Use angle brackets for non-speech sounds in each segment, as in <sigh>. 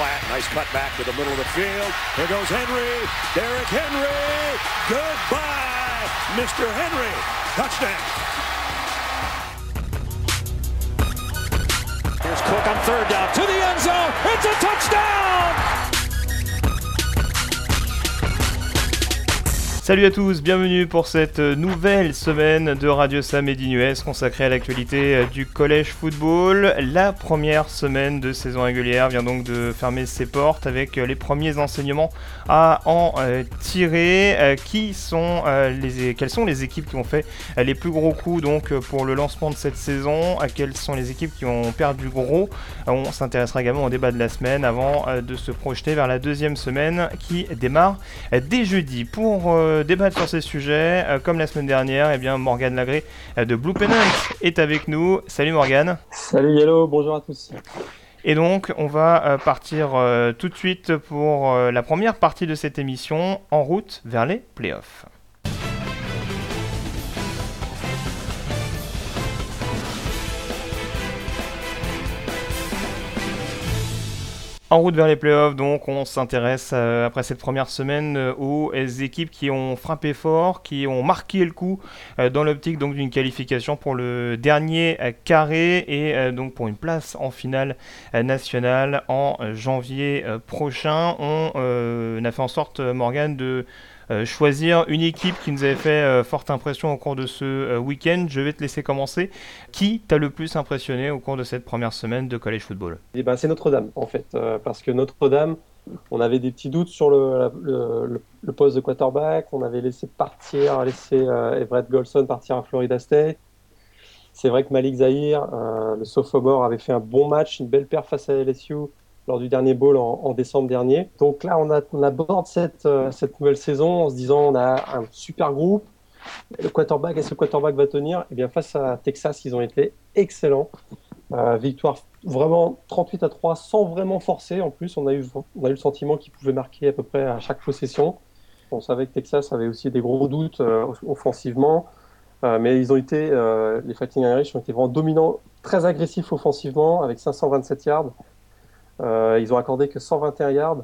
flat. Nice cut back to the middle of the field. Here goes Henry. Derrick Henry. Goodbye, Mr. Henry. Touchdown. Here's Cook on third down to the end zone. It's a touchdown. Salut à tous, bienvenue pour cette nouvelle semaine de Radio Sam et consacrée à l'actualité du collège football. La première semaine de saison régulière vient donc de fermer ses portes avec les premiers enseignements à en euh, tirer. Euh, qui sont, euh, les, quelles sont les équipes qui ont fait les plus gros coups donc pour le lancement de cette saison Quelles sont les équipes qui ont perdu gros On s'intéressera également au débat de la semaine avant de se projeter vers la deuxième semaine qui démarre dès jeudi. Pour débattre sur ces sujets. Euh, comme la semaine dernière, et eh bien Morgane Lagré euh, de Blue Pennant est avec nous. Salut Morgane. Salut Yellow, bonjour à tous. Et donc, on va euh, partir tout de suite pour la première partie de cette émission, en route vers les playoffs. En route vers les playoffs, donc, on s'intéresse euh, après cette première semaine euh, aux équipes qui ont frappé fort, qui ont marqué le coup euh, dans l'optique donc d'une qualification pour le dernier carré et donc pour une place en finale nationale en janvier prochain. On a fait en sorte, Morgan, de euh, choisir une équipe qui nous avait fait euh, forte impression au cours de ce euh, week-end. Je vais te laisser commencer. Qui t'a le plus impressionné au cours de cette première semaine de college football? Eh ben, C'est Notre-Dame, en fait. parce que Notre-Dame, on avait des petits doutes sur le, poste de quarterback. On avait laissé partir, laissé Everett Golson partir à Florida State. C'est vrai que Malik Zahir, le sophomore, avait fait un bon match, une belle paire face à LSU lors du dernier bowl en, décembre dernier. Donc là, on, aborde cette, euh, cette nouvelle saison en se disant on a un super groupe. Le quarterback, est-ce que le quarterback va tenir? Eh bien, face à Texas, ils ont été excellents. Euh, victoire vraiment 38 à 3 sans vraiment forcer. En plus, on a eu, on a eu le sentiment qu'ils pouvaient marquer à peu près à chaque possession. On savait que Texas avait aussi des gros doutes euh, offensivement. mais ils ont été, les Fighting Irish ont été vraiment dominants, très agressifs offensivement, avec 527 yards. Euh, ils ont accordé que 121 yards.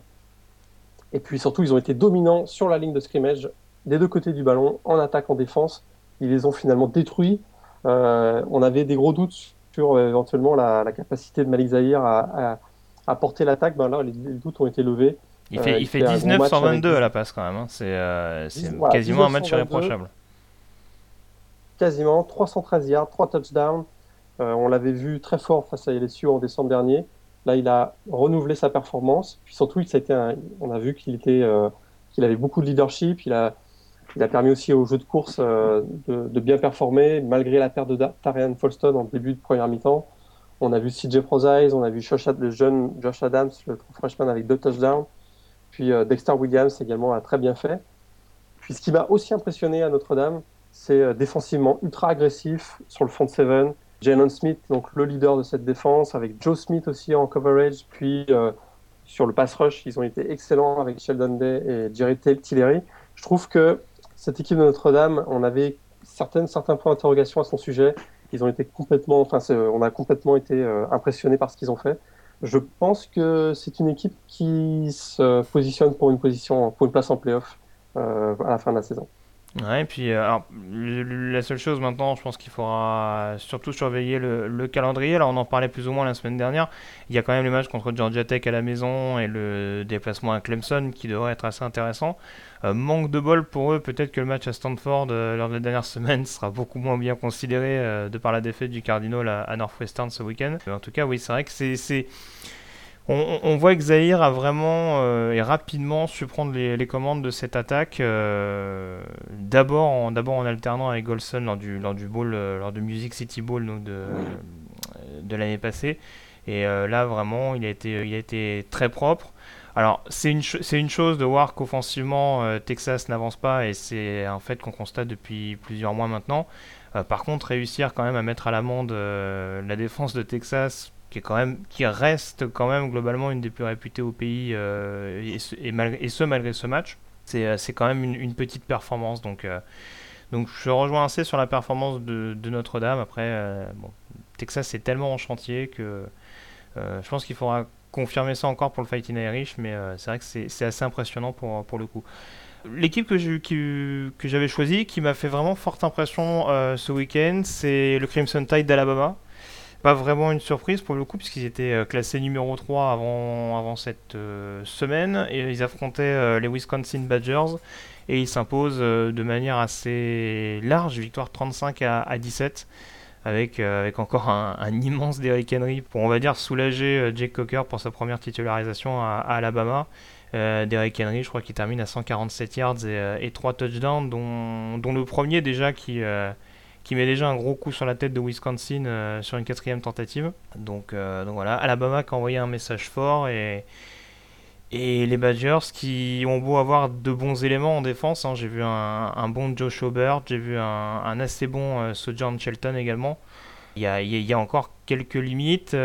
Et puis surtout, ils ont été dominants sur la ligne de scrimmage des deux côtés du ballon, en attaque, en défense. Ils les ont finalement détruits. Euh, on avait des gros doutes sur euh, éventuellement la, capacité de Malik Zahir à, porter l'attaque. Ben là, les, doutes ont été levés. Il fait, il fait 19 122 à la passe quand même. Hein. C'est quasiment un match irréprochable. Quasiment 313 yards, 3 touchdowns. on l'avait vu très fort face à LSU en décembre dernier. Là, il a renouvelé sa performance. Puis surtout, ça a on a vu qu'il était, euh, qu'il avait beaucoup de leadership. Il a, il a permis aussi au jeu de course euh, de, bien performer, malgré la perte de Tarian Folston en début de première mi-temps. On a vu CJ Prozise, on a vu le jeune Josh Adams, le freshman avec deux touchdowns. Puis euh, Dexter Williams également a très bien fait. Puis ce qui m'a aussi impressionné à Notre-Dame, c'est défensivement ultra agressif sur le front seven. Jalen Smith, donc le leader de cette défense, avec Joe Smith aussi en coverage, puis euh, sur le pass rush, ils ont été excellents avec Sheldon Day et Jerry Tillery. Je trouve que cette équipe de Notre-Dame, on avait certaines, certains points d'interrogation à son sujet. Ils ont été complètement, enfin, on a complètement été euh, impressionnés par ce qu'ils ont fait. Je pense que c'est une équipe qui se positionne pour une position, pour une place en playoff euh, à la fin de la saison. Ouais, et puis euh, alors, la seule chose maintenant, je pense qu'il faudra surtout surveiller le, calendrier. Là, on en parlait plus ou moins la semaine dernière. Il y a quand même les matchs contre Georgia Tech à la maison et le déplacement à Clemson qui devrait être assez intéressant. Euh, manque de bol pour eux, peut-être que le match à Stanford euh, lors de la dernière <laughs> semaine sera beaucoup moins bien considéré de par la défaite du Cardinal à, à Northwestern ce week-end. En tout cas, oui, c'est vrai que c'est on, voit que Zahir a vraiment euh, et rapidement su prendre les, commandes de cette attaque. Euh, d'abord, en, alternant avec Golson lors du lors euh, Music City Bowl de l'année passée. Et là, vraiment, il a été il a été très propre. Alors, c'est une, c'est une chose de voir qu'offensivement, Texas n'avance pas, et c'est un fait qu'on constate depuis plusieurs mois maintenant. par contre, réussir quand même à mettre à l'amende la défense de Texas qui, est quand même, qui reste quand même globalement une des plus réputées au pays, euh, et, ce malgré ce match. C'est, euh, quand même une, petite performance. Donc, euh, donc je rejoins assez sur la performance de, Notre-Dame. Après, Texas est tellement en chantier que je pense qu'il faudra confirmer ça encore pour le Fighting Irish, mais c'est vrai que c'est assez impressionnant pour, pour le coup. L'équipe que j'avais choisie, qui m'a fait vraiment forte impression ce week-end, c'est le Crimson Tide d'Alabama pas vraiment une surprise pour le coup, puisqu'ils étaient euh, classés numéro 3 avant, cette euh, semaine, et ils affrontaient euh, les Wisconsin Badgers, et ils s'imposent de manière assez large, victoire 35 à, 17, avec, encore un, immense Derrick Henry pour, on va dire, soulager Jake Cocker pour sa première titularisation à, Alabama. Derrick Henry, je crois qu'il termine à 147 yards et, et 3 touchdowns, dont, dont, le premier déjà qui, qui met déjà un gros coup sur la tête de Wisconsin euh, sur une quatrième tentative. Donc, euh, donc voilà, Alabama qui a envoyé un message fort et, les Badgers qui ont beau avoir de bons éléments en défense. Hein. j'ai vu un, bon Joe Schobert, j'ai vu un, assez bon euh, Sojourn Shelton également. Il y, a, encore quelques limites,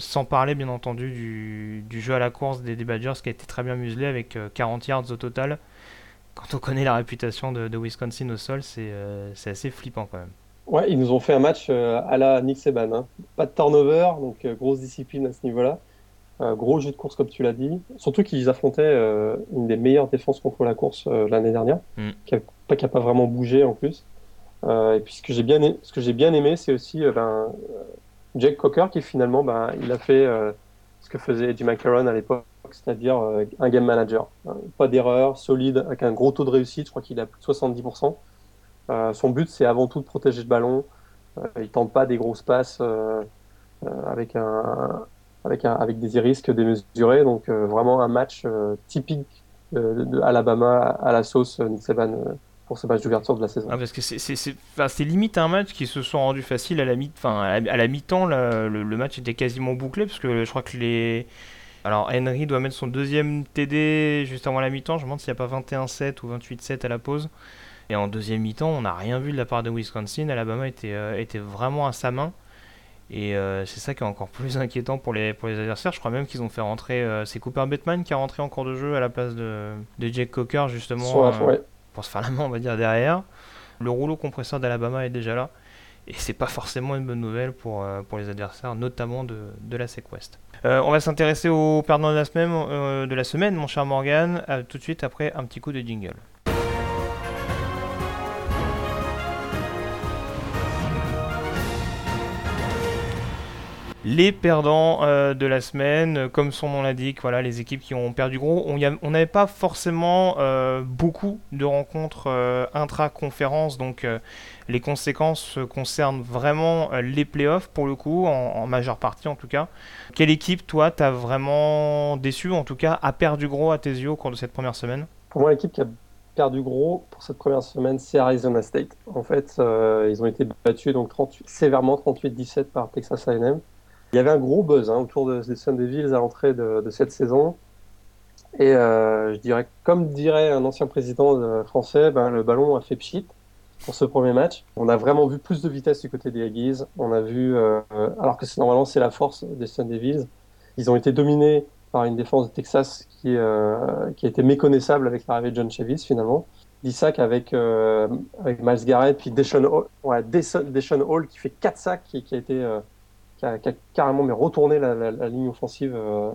sans parler bien entendu du, jeu à la course des, Badgers qui a été très bien muselé avec 40 yards au total. Quand on connaît la réputation de Wisconsin au sol, c'est assez flippant quand même. Ouais, ils nous ont fait un match euh, à la Nick Seban. Hein. Pas de turnover, donc euh, grosse discipline à ce niveau-là. Euh, gros jeu de course, comme tu l'as dit. Surtout qu'ils affrontaient une des meilleures défenses contre la course l'année dernière, mm. qui n'a pas, vraiment bougé en plus. et puis ce que j'ai bien, aimé, ce que j'ai bien aimé, c'est aussi ben, Jake Cocker qui finalement, ben, il a fait ce que faisait Eddie McCarron à l'époque, c'est-à-dire un game manager. Pas d'erreur, solide, avec un gros taux de réussite. Je crois qu'il a plus de 70%. Euh, son but, c'est avant tout de protéger le ballon. Euh, il tente pas des grosses passes euh, avec un, avec, des risques démesurés. Donc vraiment un match typique de, Alabama à la sauce Nick Saban pour ce match d'ouverture de la saison. Ah, parce que c'est limite un match qui se sont rendus facile à la mi à la mi-temps. Le, le, match était quasiment bouclé parce que je crois que les alors Henry doit mettre son deuxième TD juste avant la mi-temps. Je me demande s'il n'y a pas 21-7 ou 28-7 à la pause. Et en deuxième mi-temps, on n'a rien vu de la part de Wisconsin. Alabama était, euh, était vraiment à sa main. Et euh, c'est ça qui est encore plus <laughs> inquiétant pour les, pour les adversaires. Je crois même qu'ils ont fait rentrer. Euh, c'est Cooper Bateman qui a rentré en cours de jeu à la place de, de Jake Cocker, justement, pour se faire la main, on va dire, derrière. Le rouleau compresseur d'Alabama est déjà là. Et c'est pas forcément une bonne nouvelle pour, pour les adversaires, notamment de, de la SEC on va s'intéresser aux perdants de la semaine, de la semaine mon cher Morgan, tout de suite après un petit coup de jingle. Les perdants euh, de la semaine, comme son nom l'indique, voilà, les équipes qui ont perdu gros. On n'avait pas forcément euh, beaucoup de rencontres euh, intra-conférences, donc les conséquences concernent vraiment les playoffs pour le coup, en, majeure partie en tout cas. Quelle équipe, toi, t'as vraiment déçu, en tout cas, a perdu gros à tes yeux au cours de cette première semaine? Pour moi, l'équipe qui a perdu gros pour cette première semaine, c'est Arizona State. En fait, ils ont été battus donc 38, sévèrement 38-17 par Texas A&M. Il y avait un gros buzz hein, autour de, des Sun Devils à l'entrée de, cette saison. Et euh, je dirais, comme dirait un ancien président français, ben, le ballon a fait pchit pour ce premier match. On a vraiment vu plus de vitesse du côté des Aggies. On a vu, euh, alors que normalement c'est la force des Sun Devils, ils ont été dominés par une défense de Texas qui, euh, qui a été méconnaissable avec l'arrivée de John Chavis finalement. D'Isaac avec, avec Miles Garrett, puis Deshaun Hall, qui fait 4 sacs, qui, qui a été qui a, carrément mais retourné la, ligne offensive euh,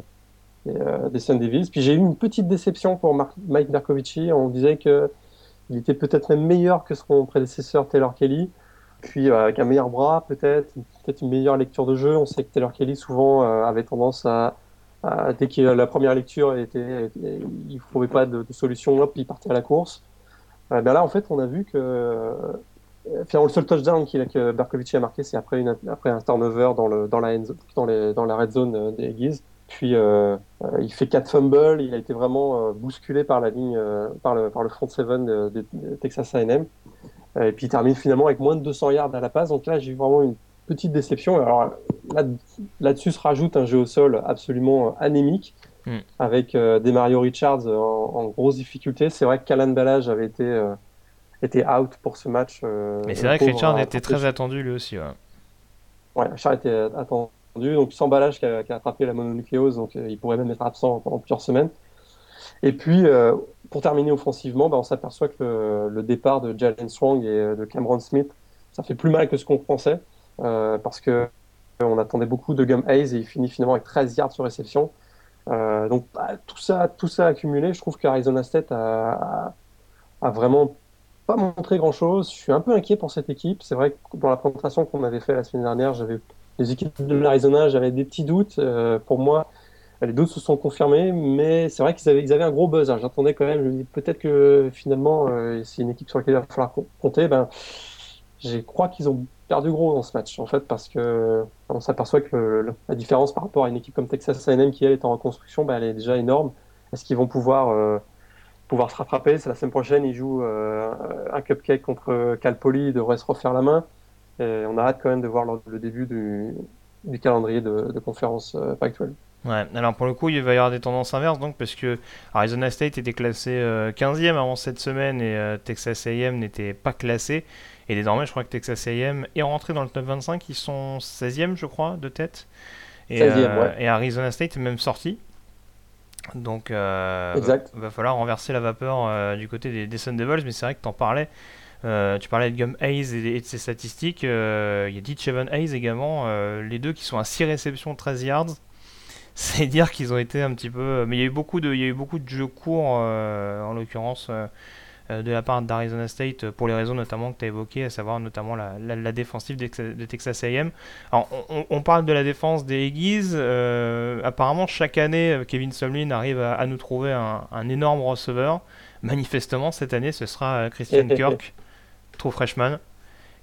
euh, des Sun Devils. Puis j'ai eu une petite déception pour Mike Bercovici. On disait que il était peut-être même meilleur que son prédécesseur Taylor Kelly. Puis euh, avec un meilleur bras, peut-être, peut-être une meilleure lecture de jeu. On sait que Taylor Kelly souvent avait tendance à, dès que la première lecture était, il ne trouvait pas de, solution, hop, il partait à la course. ben là, en fait, on a vu que Finalement, le seul touchdown que Berkovic a marqué, c'est après, après un turnover dans, le, dans, la, dans, les, dans la red zone euh, des Aggies. Puis euh, euh, il fait 4 fumbles, il a été vraiment bousculé par la ligne, par, le, par le front seven de, de, Texas A&M. Et puis il termine finalement avec moins de 200 yards à la passe. Donc là, j'ai eu vraiment une petite déception. Alors là-dessus se rajoute un jeu au sol absolument anémique, hmm. avec des Mario Richards en, grosse difficulté. C'est vrai que Callan Ballage avait été était out pour ce match. Euh, Mais c'est vrai que Richard était très attendu lui aussi. Ouais, ouais Richard était attendu. Donc sans balage qui a, attrapé la mononucléose, donc euh, il pourrait même être absent pendant plusieurs semaines. Et puis, euh, pour terminer offensivement, bah, on s'aperçoit que le, départ de Jalen Strong et de Cameron Smith, ça fait plus mal que ce qu'on pensait. parce que On attendait beaucoup de Gum Hayes et il finit finalement avec 13 yards sur réception. donc bah, tout ça, tout ça accumulé, je trouve qu'Arizona State a, a, vraiment pas montré grand chose. Je suis un peu inquiet pour cette équipe. C'est vrai que dans la présentation qu'on avait fait la semaine dernière, j'avais les équipes de l'Arizona, j'avais des petits doutes. pour moi, les doutes se sont confirmés, mais c'est vrai qu'ils avaient, un gros buzz. Hein. J'attendais quand même, je me dis peut-être que finalement, euh, c'est une équipe sur laquelle il va falloir compter. Ben, je crois qu'ils ont perdu gros dans ce match, en fait, parce que on s'aperçoit que la différence par rapport à une équipe comme Texas A&M qui elle est en reconstruction, ben, elle est déjà énorme. Est-ce qu'ils vont pouvoir euh, pouvoir se rattraper C'est la semaine prochaine, ils jouent euh, un cupcake contre Cal Poly, ils devraient se refaire la main. Et on a hâte quand même de voir le, début du, du calendrier de, de conférence Pac-12. Ouais, alors pour le coup, il va y avoir des tendances inverses, donc, parce que Arizona State était classé 15e euh, avant cette semaine et euh, Texas AM n'était pas classé. Et désormais, je crois que Texas AM est rentré dans le top 25, ils sont 16e, je crois, de tête. Et, 16e, euh, ouais. et Arizona State est même sorti. Donc, euh, va, va, falloir renverser la vapeur du côté des, des Sun Devils, mais c'est vrai que tu en parlais. tu parlais de Gum Hayes et, de ses statistiques. Il y a Ditch Evan Hayes également, les deux qui sont à 6 réceptions, 13 yards <laughs> c'est dire qu'ils ont été un petit peu. Mais il y a eu beaucoup de, il y a eu beaucoup de jeux courts, euh, en l'occurrence, euh, euh, de la part d'Arizona State, pour les raisons notamment que tu as évoquées, à savoir notamment la, la, défensive de Texas AM. Alors, on, parle de la défense des Aggies. apparemment, chaque année, Kevin Sumlin arrive à, nous trouver un, un, énorme receveur. Manifestement, cette année, ce sera Christian <laughs> Kirk, trop freshman,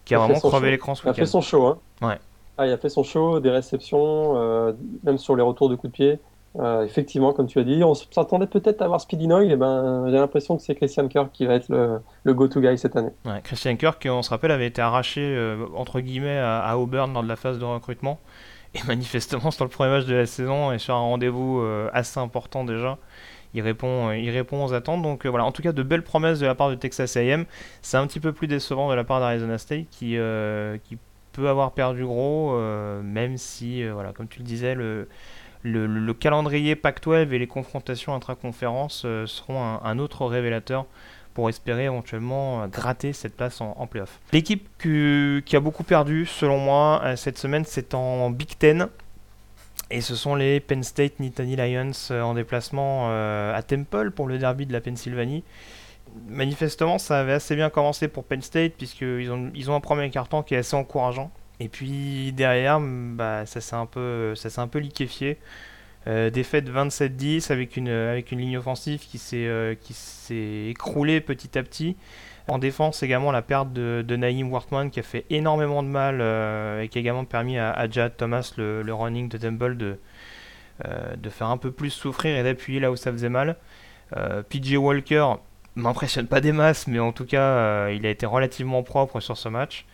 qui a, vraiment crevé l'écran ce week-end. Il a fait son show, hein. Ouais. Ah, il a fait son show, des réceptions, euh, même sur les retours de coups de pied. Euh, effectivement, comme tu as dit, on s'attendait peut-être à avoir Speedy Noy, et ben, j'ai l'impression que c'est Christian Kirk qui va être le, go-to guy cette année. Christian Kirk, on se rappelle, avait été arraché euh, entre guillemets à, Auburn lors de la phase de recrutement. <laughs> Et manifestement, sur le premier match de la saison et sur un rendez-vous assez important déjà, il répond, il répond aux attentes. Donc voilà, en tout cas, de belles promesses de la part de Texas AM. C'est un petit peu plus décevant de la part d'Arizona State qui, qui peut avoir perdu gros, euh, même si, euh, voilà, comme tu le disais, le, le, calendrier Pac-12 et les confrontations intra-conférences euh, seront un, autre révélateur pour espérer éventuellement gratter cette place en, playoff. L'équipe qui a beaucoup perdu, selon moi, cette semaine, c'est en Big Ten. Et ce sont les Penn State Nittany Lions en déplacement à Temple pour le derby de la Pennsylvanie manifestement, ça avait assez bien commencé pour Penn State, puisqu'ils ont, ils ont un premier carton qui est assez encourageant. Et puis derrière, bah, ça s'est un peu, liquéfié. Euh, défaite 27-10 avec une, ligne offensive qui s'est, euh, qui s'est écroulée petit à petit. En défense également la perte de, Naïm Wortman qui a fait énormément de mal euh, et qui a également permis à, à Jad Thomas, le, running de Temple, de, de faire un peu plus souffrir et d'appuyer là où ça faisait mal. PJ Walker, m'impressionne pas des masses, mais en tout cas, il a été relativement propre sur ce match.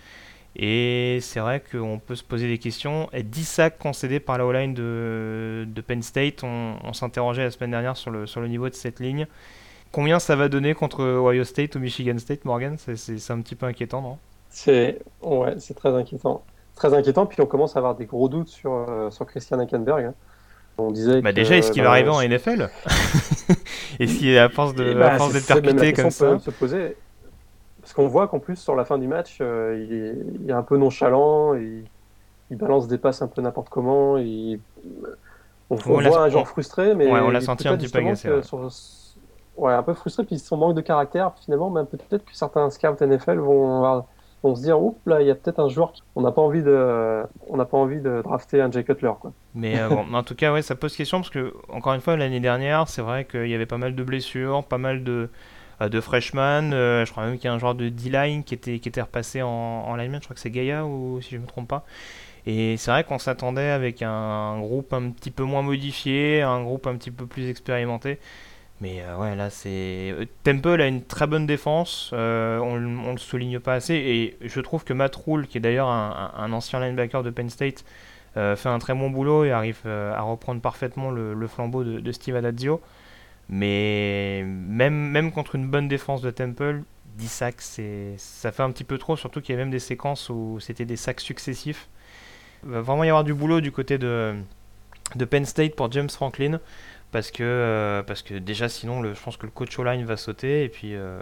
Et c'est vrai qu'on peut se poser des questions. Et 10 sacs concédés par la O-line de, de, Penn State, on, s'interrogeait la semaine dernière sur le, sur le niveau de cette ligne. Combien ça va donner contre Ohio State ou Michigan State, Morgan? C'est un petit peu inquiétant, non? C'est ouais, très inquiétant. Très inquiétant, puis on commence à avoir des gros doutes sur, euh, sur Christian Hackenberg. Hein. On disait bah déjà, est-ce qu'il va bah, arriver en NFL <laughs> Est-ce qu'il à force de bah, d'être percuté comme ça? se poser. Parce qu'on voit qu'en plus, sur la fin du match, euh, il, est, il, est, un peu nonchalant, il, il balance des passes un peu n'importe comment. On, voit un genre frustré, mais ouais, on l'a senti un petit peu agacé. Ouais. un peu frustré, puis son manque de caractère, finalement, même peut-être que certains scouts NFL vont avoir on se dire, oups, là, il y a peut-être un joueur on n'a pas envie de, on n'a pas envie de drafter un Jay Cutler, quoi. Mais euh, bon, en tout cas, ouais, ça pose question parce que encore une fois, l'année dernière, c'est vrai qu'il y avait pas mal de blessures, pas mal de de freshmen. Euh, je crois même qu'il y a un joueur de D-line qui était qui était repassé en, en lineman. Je crois que c'est Gaia ou si je me trompe pas. Et c'est vrai qu'on s'attendait avec un, groupe un petit peu moins modifié, un groupe un petit peu plus expérimenté. Mais euh, ouais, là, c'est. Euh, Temple a une très bonne défense, euh, on, on le souligne pas assez. Et je trouve que Matt Rule, qui est d'ailleurs un, ancien linebacker de Penn State, fait un très bon boulot et arrive à reprendre parfaitement le, flambeau de, Steve Adazio. Mais même, même contre une bonne défense de Temple, 10 sacs, ça fait un petit peu trop, surtout qu'il y a même des séquences où c'était des sacs successifs. Il va vraiment y avoir du boulot du côté de, de Penn State pour James Franklin parce que, euh, parce que déjà sinon je pense que le coach online va sauter et puis euh,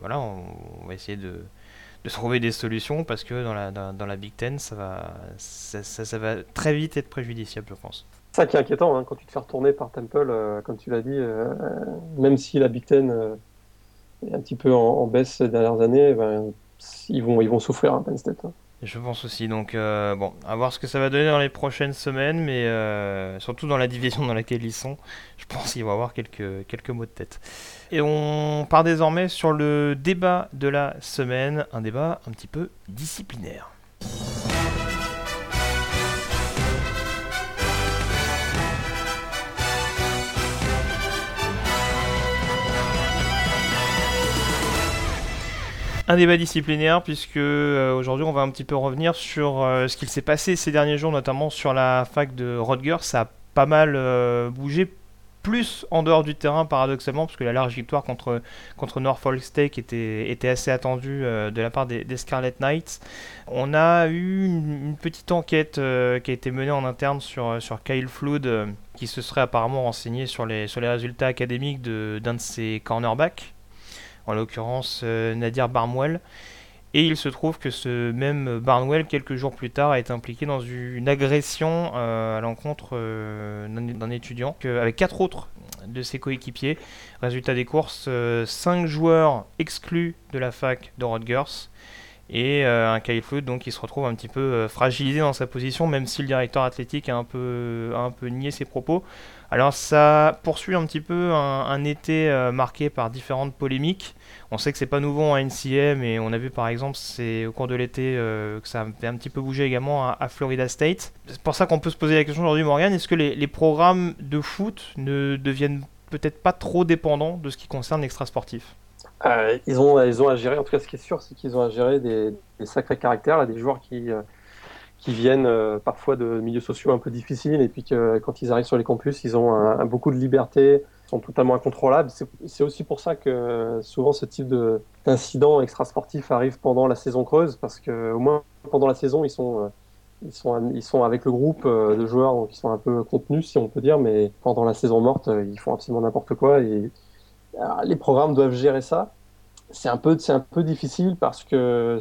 voilà on, va essayer de, de trouver des solutions parce que dans la, dans, la Big Ten, ça va, ça, ça, va très vite être préjudiciable, je pense. Ça qui est inquiétant hein, quand tu te fais retourner par Temple, comme tu l'as dit, même si la Big Ten est un petit peu en, baisse ces dernières années, ben, ils, vont, ils vont souffrir, hein, Penn State. Hein. Je pense aussi. Donc, euh, bon, à voir ce que ça va donner dans les prochaines semaines, mais euh, surtout dans la division dans laquelle ils sont, je pense qu'ils vont avoir quelques, quelques mots de tête. Et on part désormais sur le débat de la semaine, un débat un petit peu disciplinaire. Un débat disciplinaire puisque euh, aujourd'hui on va un petit peu revenir sur euh, ce qu'il s'est passé ces derniers jours, notamment sur la fac de Rodgers. Ça a pas mal euh, bougé, plus en dehors du terrain paradoxalement, parce que la large victoire contre, contre Norfolk State était, était assez attendue de la part des, Scarlet Knights. On a eu une, petite enquête qui a été menée en interne sur, sur Kyle Flood, qui se serait apparemment renseigné sur les, sur les résultats académiques d'un de ses cornerbacks en l'occurrence euh, Nadir Barnwell. Et il se trouve que ce même Barnwell, quelques jours plus tard, a été impliqué dans une agression euh, à l'encontre euh, d'un étudiant avec quatre autres de ses coéquipiers. Résultat des courses, cinq joueurs exclus de la fac de Rutgers et un Kyle Flood donc qui se retrouve un petit peu fragilisé dans sa position, même si le directeur athlétique a un peu, a un peu nié ses propos. Alors ça poursuit un petit peu un, été euh, marqué par différentes polémiques. On sait que c'est pas nouveau en NCM et on a vu par exemple c'est au cours de l'été euh, que ça a un petit peu bougé également à, Florida State. C'est pour ça qu'on peut se poser la question aujourd'hui Morgan, est-ce que les, programmes de foot ne deviennent peut-être pas trop dépendants de ce qui concerne l'extra sportif euh, ils, ont, ils ont à gérer, en tout cas ce qui est sûr, c'est qu'ils ont à gérer des, sacrés caractères, des joueurs qui, qui viennent euh, parfois de milieux sociaux un peu difficiles et puis que quand ils arrivent sur les campus, ils ont beaucoup de liberté, sont totalement incontrôlables. C'est aussi pour ça que souvent ce type d'incident extrasportif arrive pendant la saison creuse parce que au moins pendant la saison, ils sont euh, ils sont, ils sont avec le groupe euh, de joueurs donc ils sont un peu contenus si on peut dire, mais pendant la saison morte, ils font absolument n'importe quoi et les programmes doivent gérer ça. C'est un peu un peu difficile parce que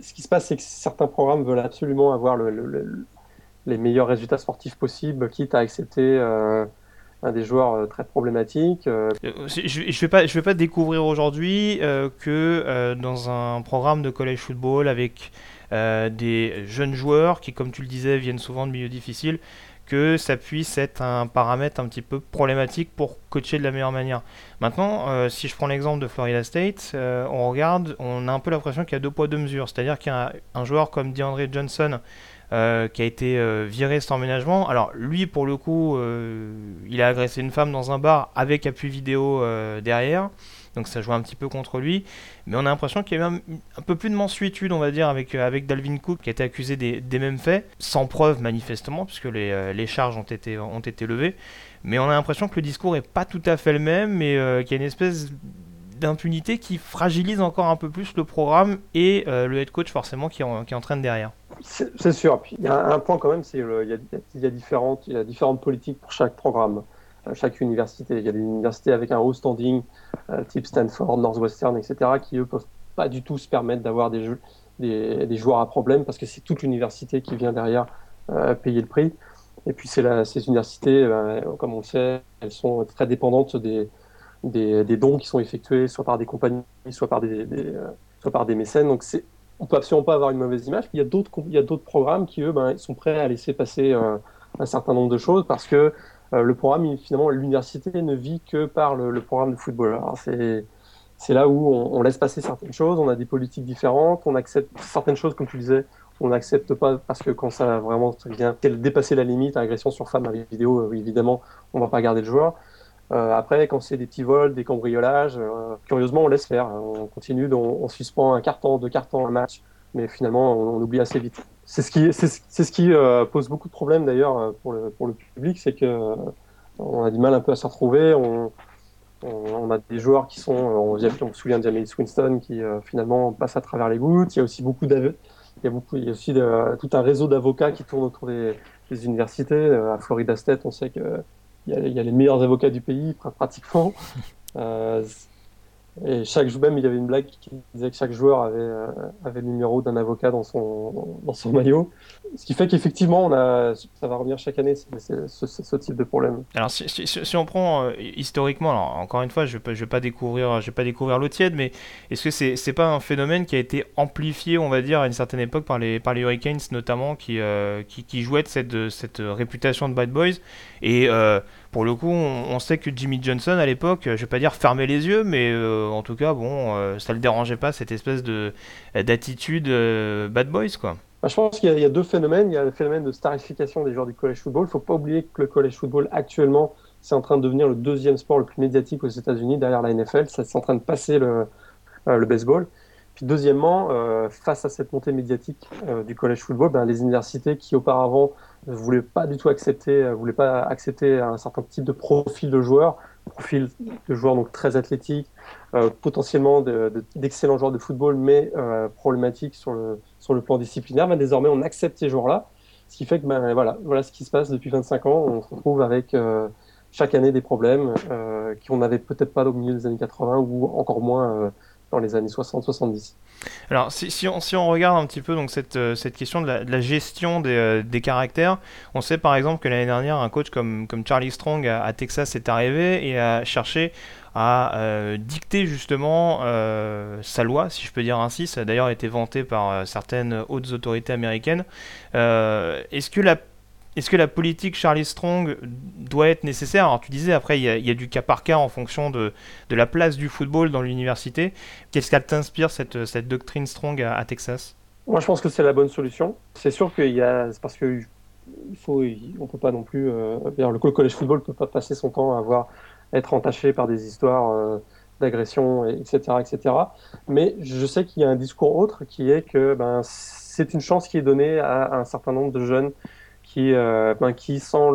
ce qui se passe, c'est que certains programmes veulent absolument avoir les meilleurs résultats sportifs possibles, quitte à accepter euh, un des joueurs euh, très problématiques. Euh. Je ne vais, pas, vais pas découvrir aujourd'hui que dans un programme de college football avec des jeunes joueurs qui, comme tu le disais, viennent souvent de milieux difficiles, que ça puisse être un paramètre un petit peu problématique pour coacher de la meilleure manière. Maintenant, euh, si je prends l'exemple de Florida State, euh, on regarde, on a un peu l'impression qu'il y a deux poids deux mesures. C'est-à-dire qu'il y a un, joueur comme DeAndre Johnson euh, qui a été viré sans ménagement. Alors lui, pour le coup, il a agressé une femme dans un bar avec appui vidéo derrière donc ça joue un petit peu contre lui. Mais on a l'impression qu'il y a même un peu plus de mensuétude, on va dire, avec, euh, avec Dalvin Cook, qui a été accusé des, mêmes faits, sans preuve manifestement, puisque les, euh, les, charges ont été, ont été levées. Mais on a l'impression que le discours n'est pas tout à fait le même, mais euh, qu'il y a une espèce d'impunité qui fragilise encore un peu plus le programme et le head coach forcément qui, en, qui entraîne derrière. C'est sûr. Il y a un point quand même, c'est y, a il y a différentes politiques pour chaque programme chaque université. Il y a des universités avec un haut standing, euh, type Stanford, Northwestern, etc., qui eux peuvent pas du tout se permettre d'avoir des, joueurs à problème parce que c'est toute l'université qui vient derrière euh, payer le prix. Et puis c'est ces universités, euh, comme on le sait, elles sont très dépendantes des, dons qui sont effectués soit par des compagnies, soit par des, soit par des mécènes. Donc on peut absolument pas avoir une mauvaise image. il y a d'autres, il y a d'autres programmes qui eux, ben, sont prêts à laisser passer un certain nombre de choses parce que euh, le programme, finalement, l'université ne vit que par le, programme de football. C'est là où on, laisse passer certaines choses, on a des politiques différentes, on accepte certaines choses, comme tu disais, on n'accepte pas parce que quand ça vraiment vient dépasser la limite, agression sur femme avec vidéo, euh, évidemment, on ne va pas garder le joueur. Euh, après, quand c'est des petits vols, des cambriolages, curieusement, on laisse faire. On continue, on, suspend un carton, deux cartons, un match, mais finalement, on oublie assez vite. C'est ce qui, c'est, ce qui euh, pose beaucoup de problèmes d'ailleurs euh, pour le, pour le public, c'est que euh, on a du mal un peu à se retrouver. On, on, a des joueurs qui sont, on, se souvient de James Winston qui finalement passe à travers les gouttes. Il y a aussi beaucoup il y a beaucoup, il y a aussi tout un réseau d'avocats qui tournent autour des, universités. à Florida State, on sait que il y, a, les meilleurs avocats du pays pratiquement. Et chaque même, il y avait une blague qui disait que chaque joueur avait, euh, avait le numéro d'un avocat dans son, dans son maillot. Ce qui fait qu'effectivement, on a, ça va revenir chaque année, ce, type de problème. Alors, si, on prend euh, historiquement, alors, encore une fois, je ne vais, pas découvrir, vais pas découvrir l'eau tiède, mais est-ce que c'est n'est pas un phénomène qui a été amplifié, on va dire, à une certaine époque par les, par les Hurricanes notamment, qui, euh, qui, jouaient de cette, cette réputation de bad boys? Et pour le coup, on, sait que Jimmy Johnson à l'époque, je vais pas dire fermer les yeux, mais en tout cas, bon, ça le dérangeait pas cette espèce de d'attitude bad boys, quoi. Bah, je pense qu'il y, a deux phénomènes. Il y a le phénomène de starification des joueurs du college football. Il faut pas oublier que le college football, actuellement, c'est en train de devenir le deuxième sport le plus médiatique aux États-Unis derrière la NFL. C'est en train de passer le, euh, le baseball. Puis deuxièmement, euh, face à cette montée médiatique euh, du college football, ben, les universités qui auparavant ne voulaient pas du tout accepter, voulaient pas accepter un certain type de profil de joueurs, profil de joueurs donc très athlétiques, potentiellement d'excellents joueurs de football, mais problématiques sur le, sur le plan disciplinaire. Ben, désormais, on accepte ces joueurs-là, ce qui fait que ben, voilà, voilà ce qui se passe depuis 25 ans. On se retrouve avec chaque année des problèmes qu'on n'avait peut-être pas au milieu des années 80 ou encore moins les années 60-70. Alors, si, si, on, si, on, regarde un petit peu donc, cette, euh, cette question de la, gestion des, euh, des, caractères, on sait par exemple que l'année dernière, un coach comme, comme Charlie Strong à, Texas est arrivé et a cherché à euh, dicter justement sa loi, si je peux dire ainsi. Ça a d'ailleurs été vanté par certaines hautes autorités américaines. Est-ce que la est-ce que la politique Charlie Strong doit être nécessaire? Alors tu disais après il y, a, du cas par cas en fonction de, de la place du football dans l'université. Qu'est-ce qu'elle t'inspire cette, cette doctrine Strong à, Texas? Moi je pense que c'est la bonne solution. C'est sûr qu'il y a parce que il faut on peut pas non plus euh, le college football peut pas passer son temps à avoir être entaché par des histoires euh, d'agression etc etc. Mais je sais qu'il y a un discours autre qui est que ben c'est une chance qui est donnée à un certain nombre de jeunes qui, euh, ben, qui sans,